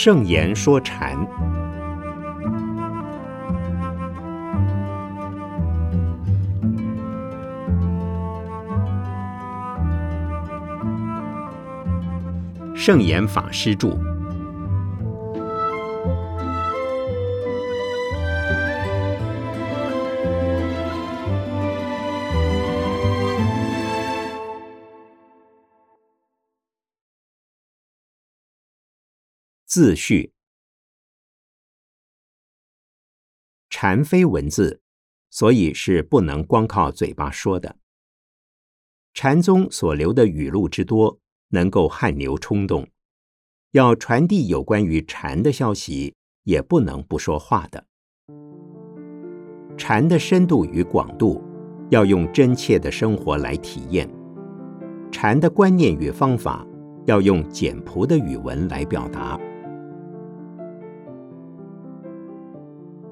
圣严说禅，圣严法师著。自序：禅非文字，所以是不能光靠嘴巴说的。禅宗所留的语录之多，能够汗流冲动；要传递有关于禅的消息，也不能不说话的。禅的深度与广度，要用真切的生活来体验；禅的观念与方法，要用简朴的语文来表达。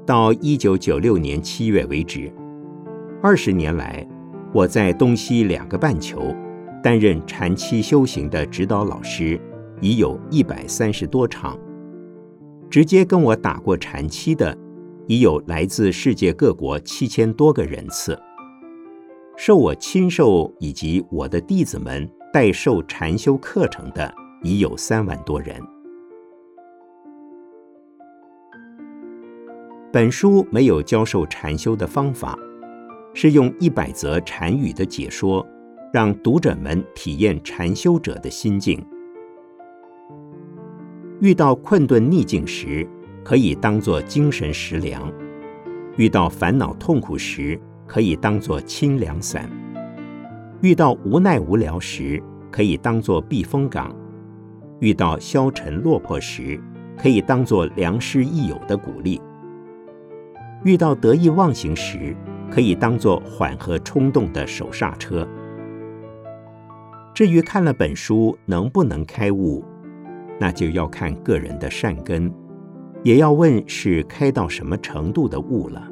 到一九九六年七月为止，二十年来，我在东西两个半球担任禅期修行的指导老师，已有一百三十多场。直接跟我打过禅期的，已有来自世界各国七千多个人次。受我亲授以及我的弟子们代授禅修课程的，已有三万多人。本书没有教授禅修的方法，是用一百则禅语的解说，让读者们体验禅修者的心境。遇到困顿逆境时，可以当作精神食粮；遇到烦恼痛苦时，可以当作清凉伞；遇到无奈无聊时，可以当作避风港；遇到消沉落魄时，可以当作良师益友的鼓励。遇到得意忘形时，可以当作缓和冲动的手刹车。至于看了本书能不能开悟，那就要看个人的善根，也要问是开到什么程度的悟了。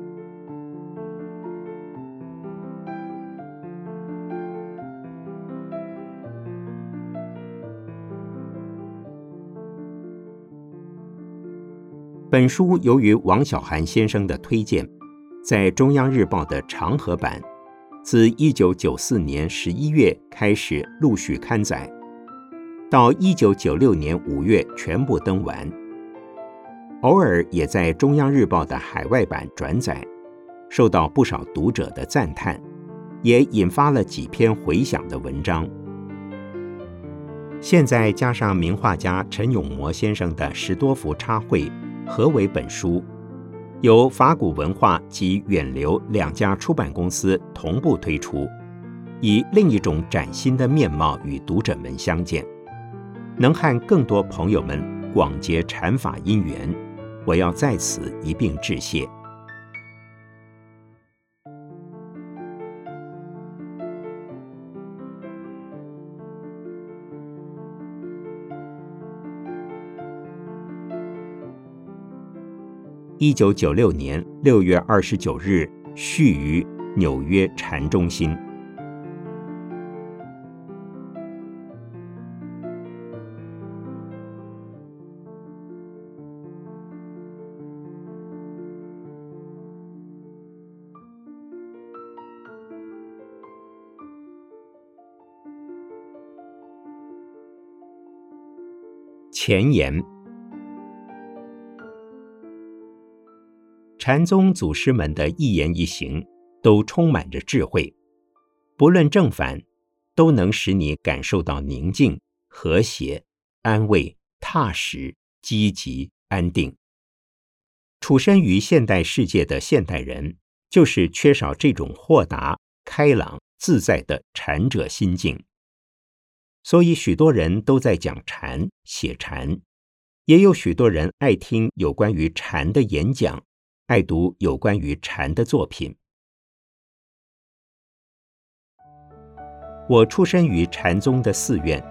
本书由于王小寒先生的推荐，在中央日报的长河版，自一九九四年十一月开始陆续刊载，到一九九六年五月全部登完。偶尔也在中央日报的海外版转载，受到不少读者的赞叹，也引发了几篇回响的文章。现在加上名画家陈永模先生的十多幅插绘。何为本书，由法古文化及远流两家出版公司同步推出，以另一种崭新的面貌与读者们相见，能和更多朋友们广结禅法因缘，我要在此一并致谢。一九九六年六月二十九日，续于纽约禅中心。前言。禅宗祖师们的一言一行都充满着智慧，不论正反，都能使你感受到宁静、和谐、安慰、踏实、积极、安定。处身于现代世界的现代人，就是缺少这种豁达、开朗、自在的禅者心境，所以许多人都在讲禅、写禅，也有许多人爱听有关于禅的演讲。爱读有关于禅的作品。我出身于禅宗的寺院，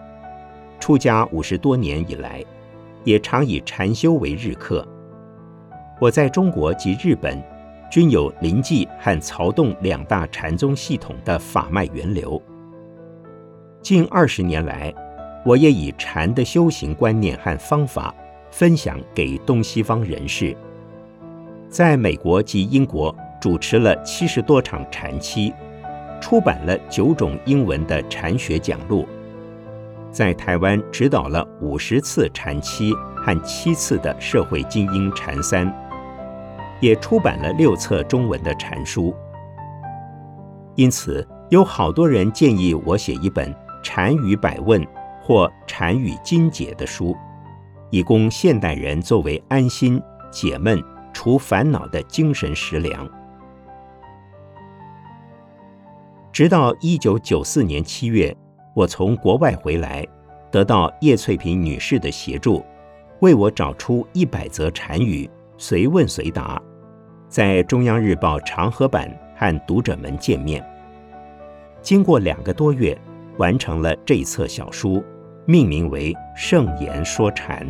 出家五十多年以来，也常以禅修为日课。我在中国及日本，均有临济和曹洞两大禅宗系统的法脉源流。近二十年来，我也以禅的修行观念和方法，分享给东西方人士。在美国及英国主持了七十多场禅期，出版了九种英文的禅学讲录。在台湾指导了五十次禅期和七次的社会精英禅三，也出版了六册中文的禅书。因此，有好多人建议我写一本《禅语百问》或《禅语精解》的书，以供现代人作为安心、解闷、除烦恼的精神食粮。直到一九九四年七月，我从国外回来，得到叶翠萍女士的协助，为我找出一百则禅语，随问随答，在中央日报长河版。和读者们见面。经过两个多月，完成了这一册小书，命名为《圣言说禅》。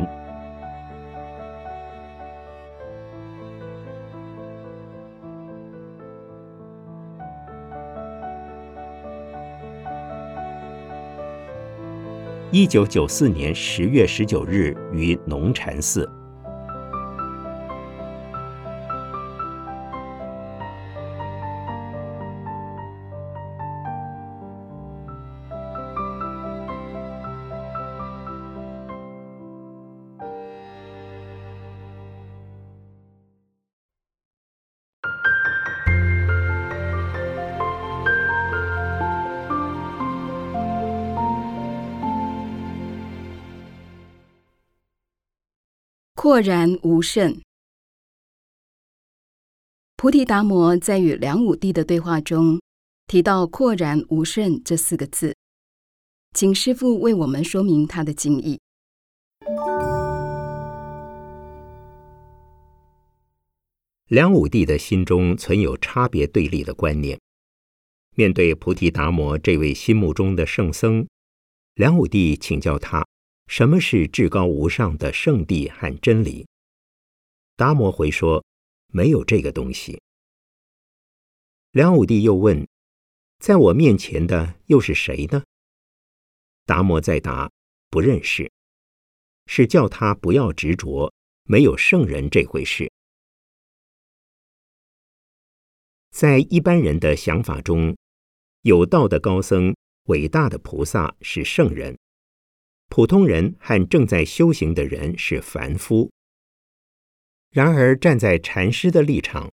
一九九四年十月十九日于农禅寺。豁然无甚。菩提达摩在与梁武帝的对话中提到“豁然无甚”这四个字，请师父为我们说明他的经义。梁武帝的心中存有差别对立的观念，面对菩提达摩这位心目中的圣僧，梁武帝请教他。什么是至高无上的圣地和真理？达摩回说：“没有这个东西。”梁武帝又问：“在我面前的又是谁呢？”达摩再答：“不认识。”是叫他不要执着，没有圣人这回事。在一般人的想法中，有道的高僧、伟大的菩萨是圣人。普通人和正在修行的人是凡夫。然而，站在禅师的立场，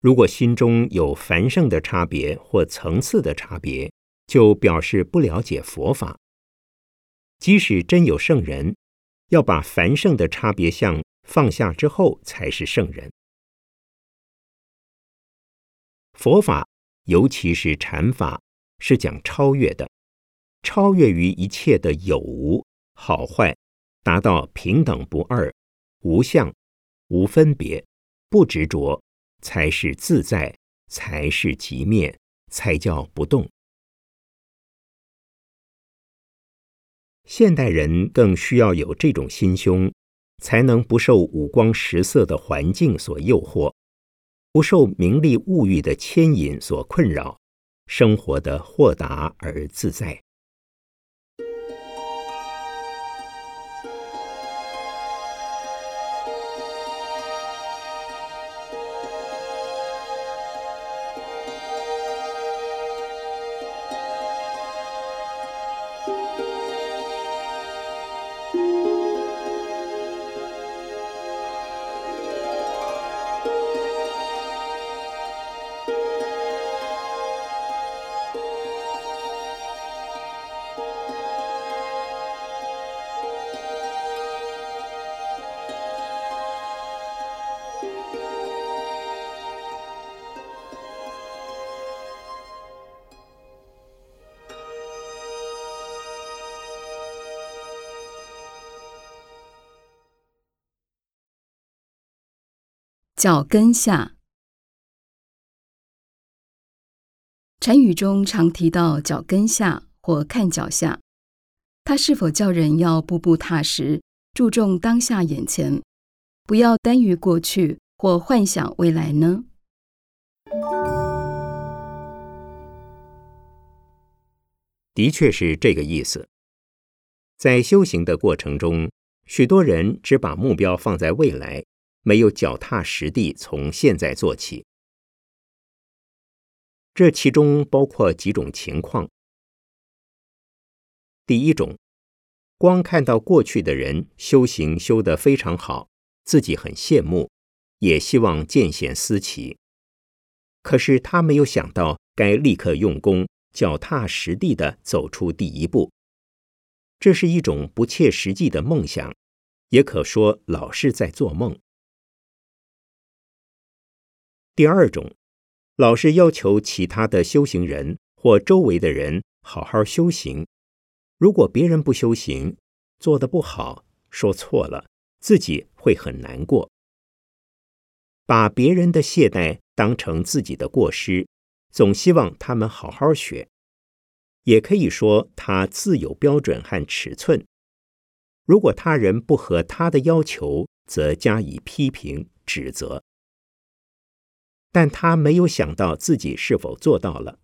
如果心中有凡圣的差别或层次的差别，就表示不了解佛法。即使真有圣人，要把凡圣的差别相放下之后，才是圣人。佛法，尤其是禅法，是讲超越的。超越于一切的有无好坏，达到平等不二、无相、无分别、不执着，才是自在，才是极灭，才叫不动。现代人更需要有这种心胸，才能不受五光十色的环境所诱惑，不受名利物欲的牵引所困扰，生活的豁达而自在。脚跟下，禅语中常提到脚跟下或看脚下，它是否叫人要步步踏实，注重当下眼前，不要耽于过去或幻想未来呢？的确是这个意思。在修行的过程中，许多人只把目标放在未来，没有脚踏实地从现在做起。这其中包括几种情况。第一种，光看到过去的人修行修得非常好，自己很羡慕，也希望见贤思齐。可是他没有想到，该立刻用功，脚踏实地的走出第一步。这是一种不切实际的梦想，也可说老是在做梦。第二种。老是要求其他的修行人或周围的人好好修行，如果别人不修行，做得不好，说错了，自己会很难过。把别人的懈怠当成自己的过失，总希望他们好好学，也可以说他自有标准和尺寸。如果他人不合他的要求，则加以批评指责。但他没有想到自己是否做到了，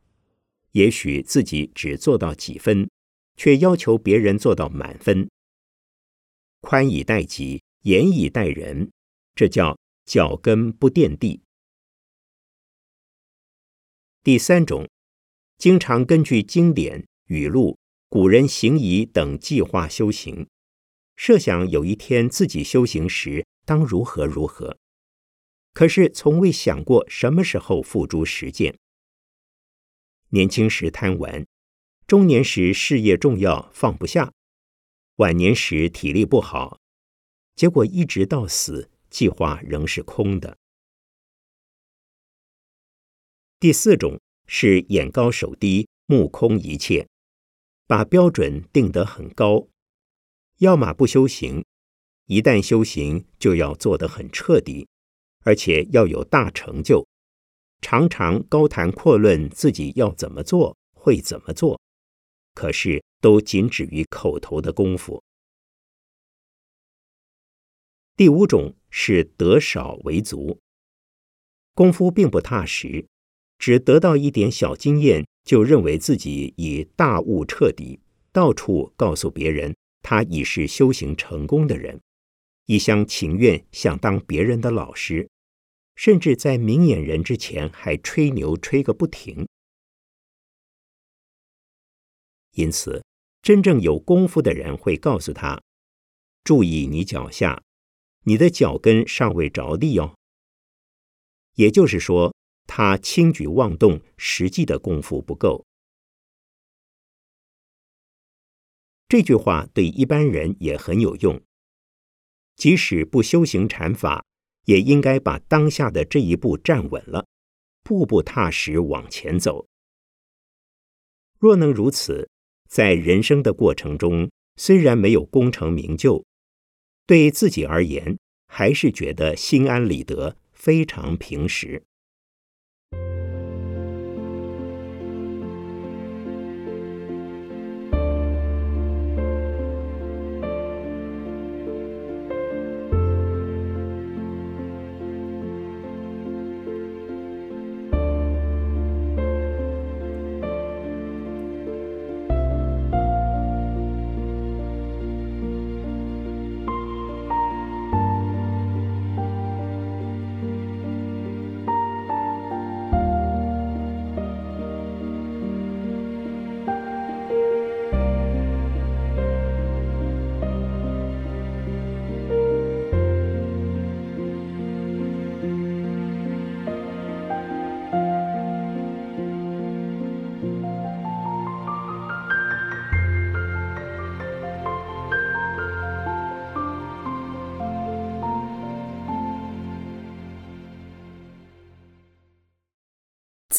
也许自己只做到几分，却要求别人做到满分。宽以待己，严以待人，这叫脚跟不垫地。第三种，经常根据经典、语录、古人行仪等计划修行，设想有一天自己修行时当如何如何。可是从未想过什么时候付诸实践。年轻时贪玩，中年时事业重要放不下，晚年时体力不好，结果一直到死，计划仍是空的。第四种是眼高手低，目空一切，把标准定得很高，要么不修行，一旦修行就要做得很彻底。而且要有大成就，常常高谈阔论自己要怎么做，会怎么做，可是都仅止于口头的功夫。第五种是得少为足，功夫并不踏实，只得到一点小经验，就认为自己已大悟彻底，到处告诉别人他已是修行成功的人。一厢情愿想当别人的老师，甚至在明眼人之前还吹牛吹个不停。因此，真正有功夫的人会告诉他：“注意你脚下，你的脚跟尚未着地哦。”也就是说，他轻举妄动，实际的功夫不够。这句话对一般人也很有用。即使不修行禅法，也应该把当下的这一步站稳了，步步踏实往前走。若能如此，在人生的过程中，虽然没有功成名就，对自己而言，还是觉得心安理得，非常平实。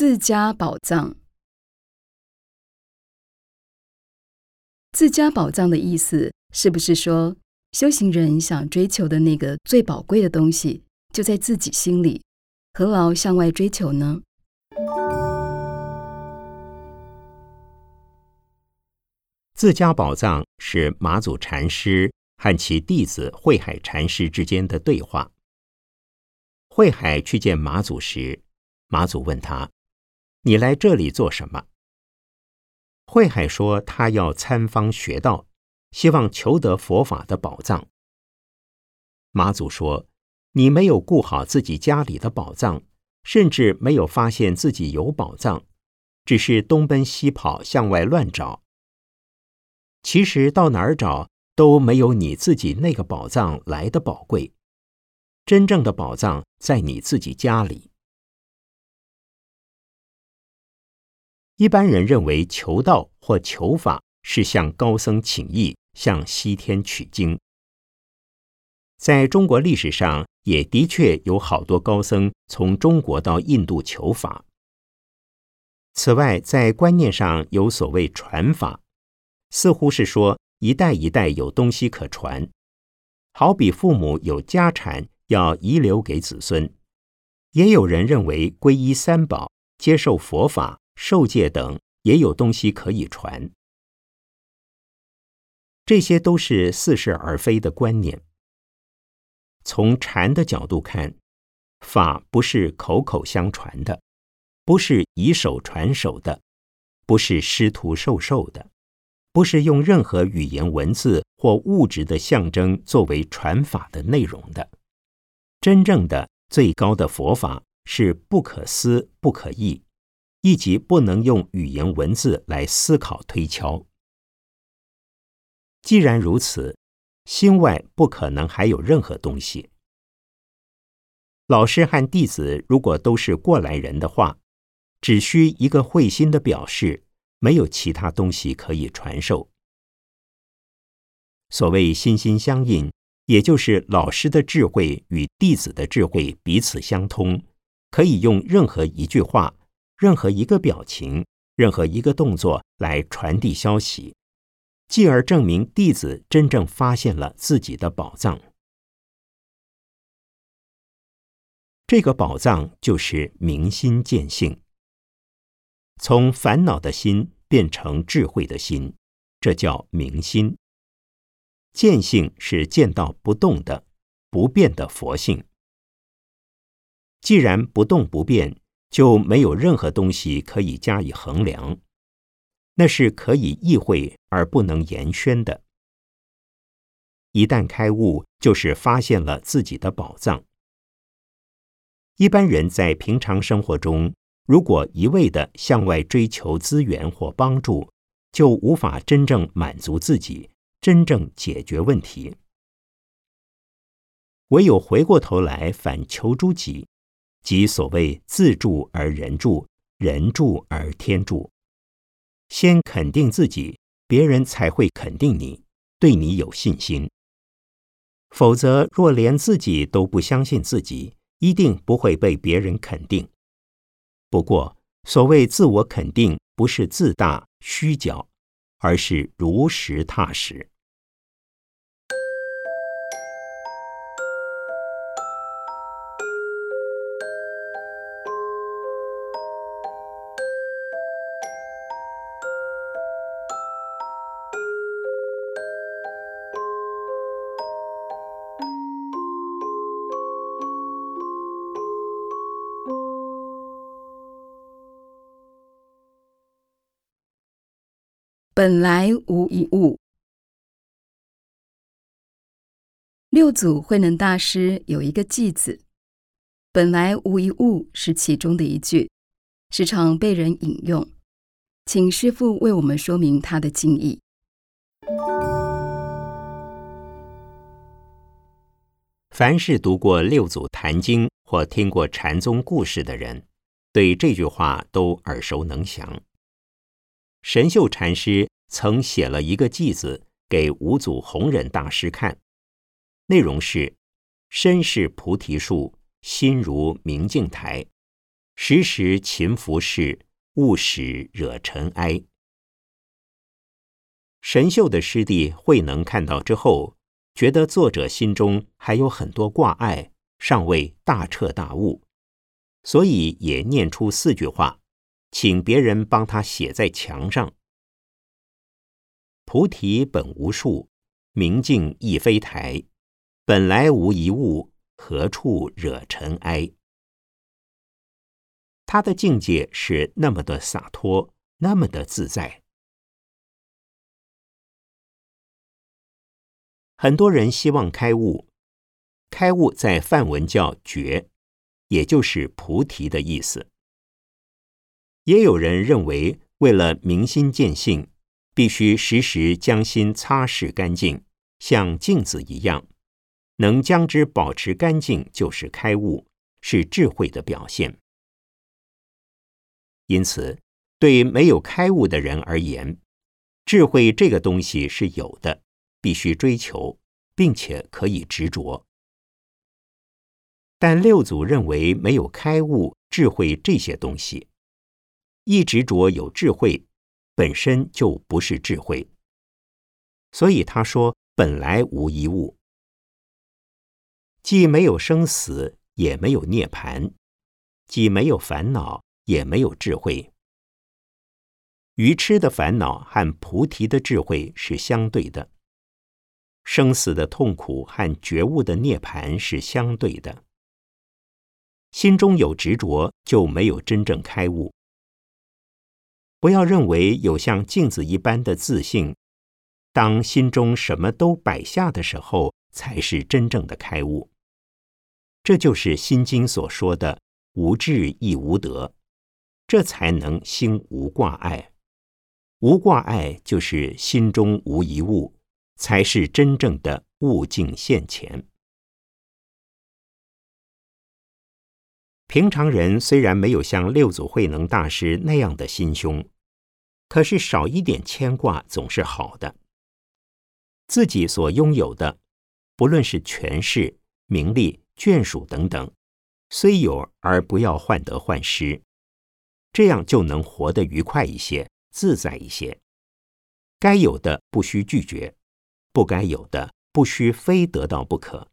自家宝藏。自家宝藏的意思，是不是说修行人想追求的那个最宝贵的东西就在自己心里，何劳向外追求呢？自家宝藏是马祖禅师和其弟子慧海禅师之间的对话。慧海去见马祖时，马祖问他。你来这里做什么？慧海说：“他要参方学道，希望求得佛法的宝藏，马祖说：“你没有顾好自己家里的宝藏，甚至没有发现自己有宝藏，只是东奔西跑向外乱找。其实到哪儿找都没有你自己那个宝藏来的宝贵。真正的宝藏在你自己家里。”一般人认为求道或求法是向高僧请意，向西天取经。在中国历史上，也的确有好多高僧从中国到印度求法。此外，在观念上有所谓传法，似乎是说一代一代有东西可传，好比父母有家产要遗留给子孙。也有人认为皈依三宝、接受佛法、受戒等也有东西可以传。这些都是似是而非的观念。从禅的角度看，法不是口口相传的，不是以手传手的，不是师徒授受的，不是用任何语言文字或物质的象征作为传法的内容的。真正的最高的佛法是不可思不可议，以及不能用语言文字来思考推敲。既然如此。心外不可能还有任何东西。老师和弟子如果都是过来人的话，只需一个会心的表示，没有其他东西可以传授。所谓心心相印，也就是老师的智慧与弟子的智慧彼此相通，可以用任何一句话、任何一个表情、任何一个动作来传递消息。继而证明弟子真正发现了自己的宝藏。这个宝藏就是明心见性，从烦恼的心变成智慧的心，这叫明心。见性是见到不动的、不变的佛性。既然不动不变，就没有任何东西可以加以衡量。那是可以意会而不能言宣的。一旦开悟，就是发现了自己的宝藏。一般人在平常生活中，如果一味的向外追求资源或帮助，就无法真正满足自己，真正解决问题。唯有回过头来反求诸己，即所谓自助而人助，人助而天助。先肯定自己，别人才会肯定你，对你有信心。否则，若连自己都不相信自己，一定不会被别人肯定。不过，所谓自我肯定，不是自大虚假，而是如实踏实。本来无一物。六祖慧能大师有一个偈子：“本来无一物”是其中的一句，时常被人引用。请师父为我们说明他的经意。凡是读过六祖坛经或听过禅宗故事的人，对这句话都耳熟能详。神秀禅师曾写了一个偈子给五祖弘忍大师看，内容是：身是菩提树，心如明镜台，时时勤拂拭，勿使惹尘埃。神秀的师弟慧能看到之后，觉得作者心中还有很多挂碍，尚未大彻大悟，所以也念出四句话。请别人帮他写在墙上。菩提本无树，明镜亦非台，本来无一物，何处惹尘埃？他的境界是那么的洒脱，那么的自在。很多人希望开悟，开悟在梵文叫觉，也就是菩提的意思。也有人认为，为了明心见性，必须时时将心擦拭干净，像镜子一样，能将之保持干净，就是开悟，是智慧的表现。因此，对没有开悟的人而言，智慧这个东西是有的，必须追求，并且可以执着。但六祖认为，没有开悟、智慧这些东西。一执着有智慧，本身就不是智慧。所以他说：“本来无一物，既没有生死，也没有涅盘；既没有烦恼，也没有智慧。愚痴的烦恼和菩提的智慧是相对的，生死的痛苦和觉悟的涅盘是相对的。心中有执着，就没有真正开悟。”不要认为有像镜子一般的自信，当心中什么都摆下的时候，才是真正的开悟。这就是《心经》所说的“无智亦无得”，这才能心无挂碍。无挂碍就是心中无一物，才是真正的物境现前。平常人虽然没有像六祖慧能大师那样的心胸，可是少一点牵挂总是好的。自己所拥有的，不论是权势、名利、眷属等等，虽有而不要患得患失，这样就能活得愉快一些、自在一些。该有的不需拒绝，不该有的不需非得到不可。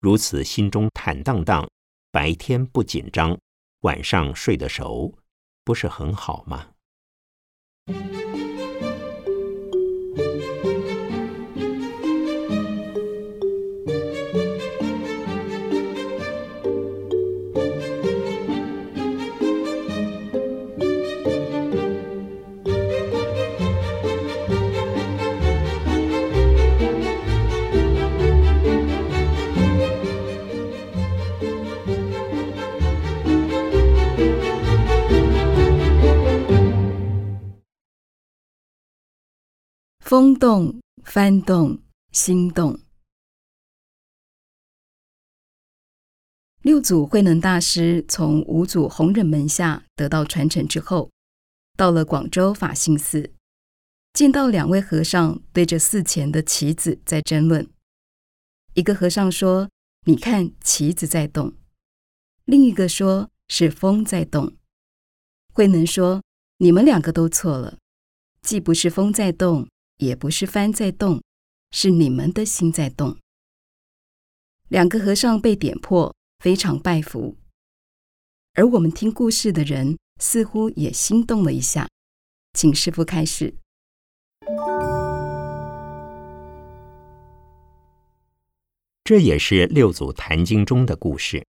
如此心中坦荡荡。白天不紧张，晚上睡得熟，不是很好吗？风动、幡动、心动。六祖慧能大师从五祖弘忍门下得到传承之后，到了广州法性寺，见到两位和尚对着寺前的旗子在争论。一个和尚说：“你看旗子在动。”另一个说是风在动。慧能说：“你们两个都错了，既不是风在动。”也不是帆在动，是你们的心在动。两个和尚被点破，非常拜服。而我们听故事的人似乎也心动了一下，请师傅开始。这也是六祖坛经中的故事。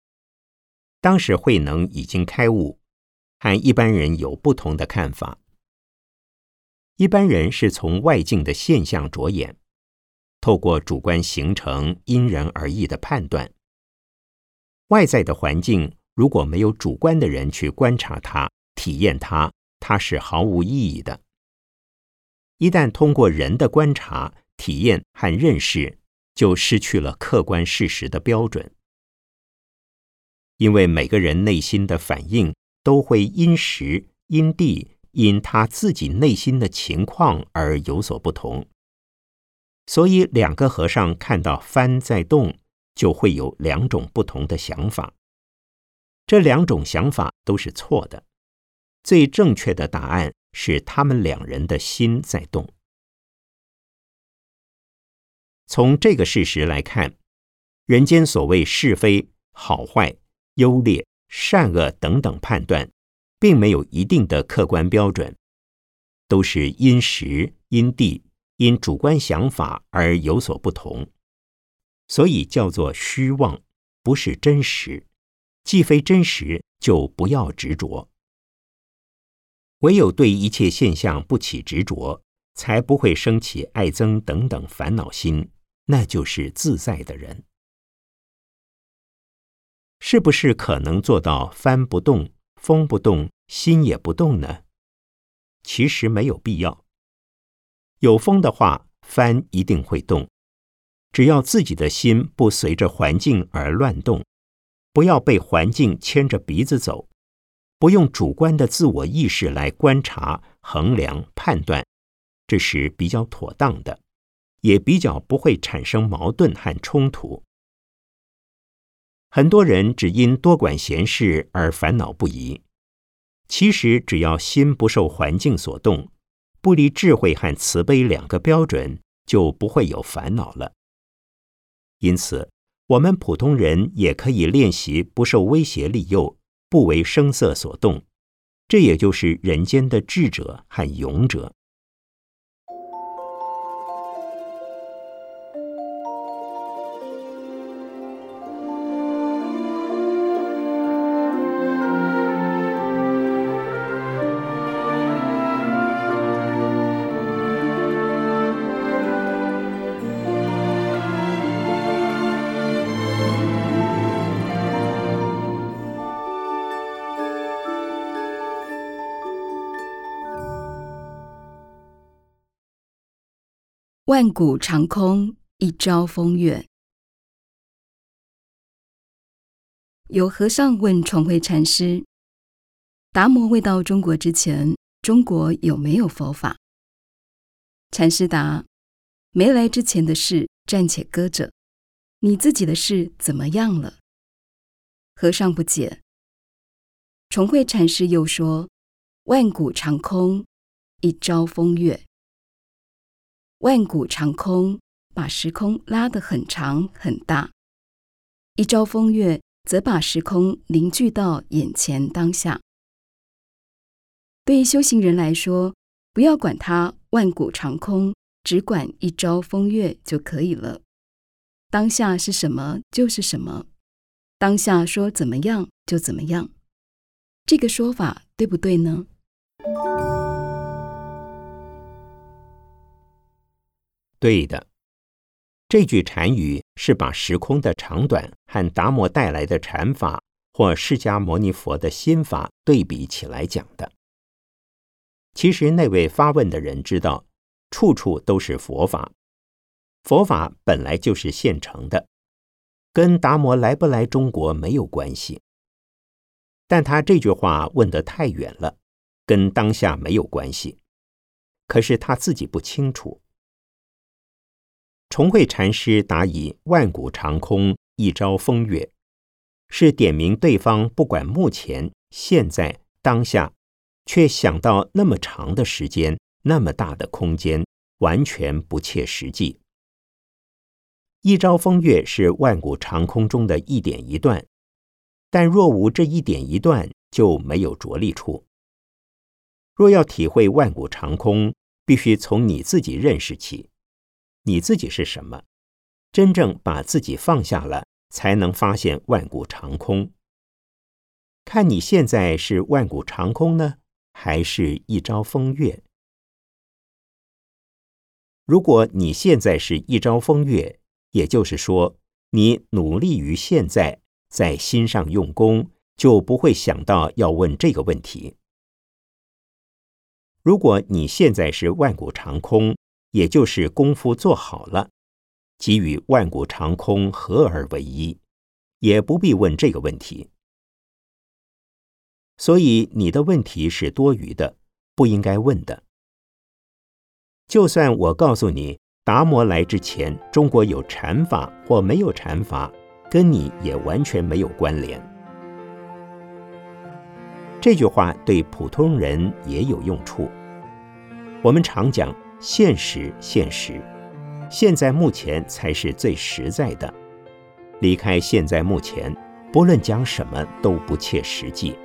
当时慧能已经开悟，和一般人有不同的看法。一般人是从外境的现象着眼，透过主观形成因人而异的判断。外在的环境如果没有主观的人去观察它、体验它，它是毫无意义的。一旦通过人的观察、体验和认识，就失去了客观事实的标准。因为每个人内心的反应都会因时因地。因他自己内心的情况而有所不同，所以两个和尚看到帆在动，就会有两种不同的想法。这两种想法都是错的，最正确的答案是他们两人的心在动。从这个事实来看，人间所谓是非、好坏、优劣、善恶等等判断。并没有一定的客观标准，都是因时、因地、因主观想法而有所不同，所以叫做虚妄，不是真实。既非真实，就不要执着。唯有对一切现象不起执着，才不会升起爱憎等等烦恼心，那就是自在的人。是不是可能做到翻不动、风不动、心也不动呢？其实没有必要。有风的话，帆一定会动。只要自己的心不随着环境而乱动，不要被环境牵着鼻子走，不用主观的自我意识来观察、衡量、判断，这是比较妥当的，也比较不会产生矛盾和冲突。很多人只因多管闲事而烦恼不已，其实只要心不受环境所动，不离智慧和慈悲两个标准，就不会有烦恼了。因此，我们普通人也可以练习不受威胁利诱，不为声色所动。这也就是人间的智者和勇者。万古长空，一朝风月。有和尚问重慧禅师：“达摩未到中国之前，中国有没有佛法？”禅师答：“没来之前的事暂且搁着，你自己的事怎么样了？”和尚不解。重慧禅师又说：“万古长空，一朝风月。”万古长空，把时空拉得很长很大；一朝风月，则把时空凝聚到眼前当下。对修行人来说，不要管它万古长空，只管一朝风月就可以了。当下是什么就是什么，当下说怎么样就怎么样。这个说法对不对呢？对的，这句禅语是把时空的长短和达摩带来的禅法或释迦牟尼佛的心法对比起来讲的。其实那位发问的人知道，处处都是佛法，佛法本来就是现成的，跟达摩来不来中国没有关系。但他这句话问得太远了，跟当下没有关系。可是他自己不清楚。重慧禅师答以“万古长空，一朝风月”，是点明对方不管目前、现在、当下，却想到那么长的时间、那么大的空间，完全不切实际。一朝风月是万古长空中的一点一段，但若无这一点一段，就没有着力处。若要体会万古长空，必须从你自己认识起。你自己是什么？真正把自己放下了，才能发现万古长空。看你现在是万古长空呢，还是一朝风月？如果你现在是一朝风月，也就是说，你努力于现在，在心上用功，就不会想到要问这个问题。如果你现在是万古长空，也就是功夫做好了，即与万古长空合而为一，也不必问这个问题。所以你的问题是多余的，不应该问的。就算我告诉你，达摩来之前，中国有禅法或没有禅法，跟你也完全没有关联。这句话对普通人也有用处。我们常讲。现实，现实，现在目前才是最实在的。离开现在目前，不论讲什么都不切实际。